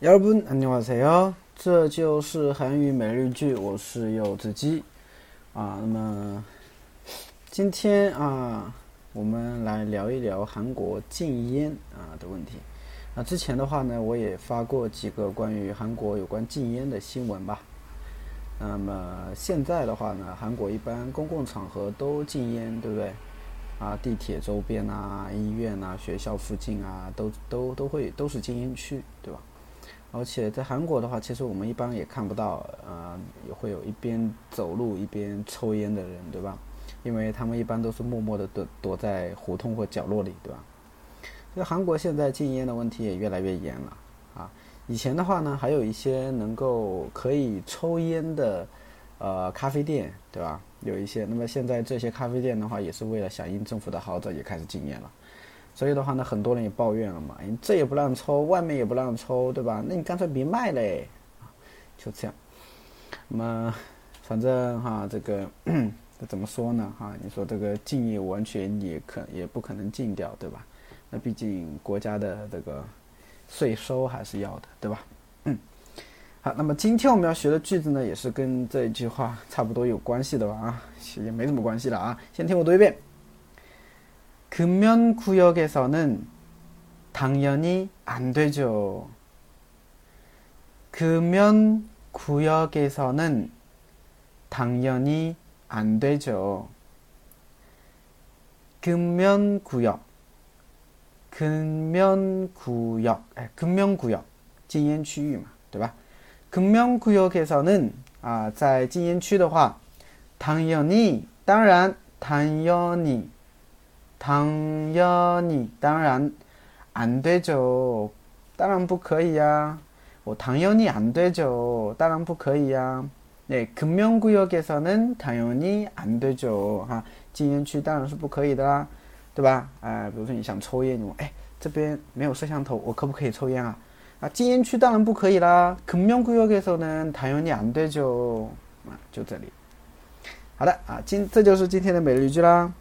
여러분 안녕하세요. 这就是韩语每日句，我是柚子鸡啊。那么今天啊，我们来聊一聊韩国禁烟啊的问题。那之前的话呢，我也发过几个关于韩国有关禁烟的新闻吧。那么现在的话呢，韩国一般公共场合都禁烟，对不对？啊，地铁周边啊，医院啊，学校附近啊，都都都会都是禁烟区，对吧？ 而且在韩国的话，其实我们一般也看不到，呃，也会有一边走路一边抽烟的人，对吧？因为他们一般都是默默的躲躲在胡同或角落里，对吧？所以韩国现在禁烟的问题也越来越严了啊。以前的话呢，还有一些能够可以抽烟的，呃，咖啡店，对吧？有一些，那么现在这些咖啡店的话，也是为了响应政府的号召，也开始禁烟了。所以的话呢，很多人也抱怨了嘛，你这也不让抽，外面也不让抽，对吧？那你干脆别卖嘞，就这样。那么，反正哈，这个这 怎么说呢？哈，你说这个禁业完全也可也不可能禁掉，对吧？那毕竟国家的这个税收还是要的，对吧？嗯。好，那么今天我们要学的句子呢，也是跟这一句话差不多有关系的吧？啊，也没什么关系了啊。先听我读一遍。 금연 구역에서는 당연히 안 되죠. 금연 구역에서는 당연히 안 되죠. 금연 구역, 금연 구역, 금연 구역, 禁烟区域嘛，对吧？ 금연 구역에서는 아, 在禁烟区的话，당연히当然，당연히 당연히当然 안 되죠. 当然不可以呀. 뭐 당연히 안 되죠. 当然不可以呀. 네, 금명구역에서는 당연히 안 되죠. 하, 禁烟区当然是不可以的啦，对吧？哎，比如说你想抽烟，你问，哎，这边没有摄像头，我可不可以抽烟啊？啊，禁烟区当然不可以啦。 금명구역에서는 당연히 안 되죠. 啊，就这里。好的啊，今这就是今天的每日一句啦。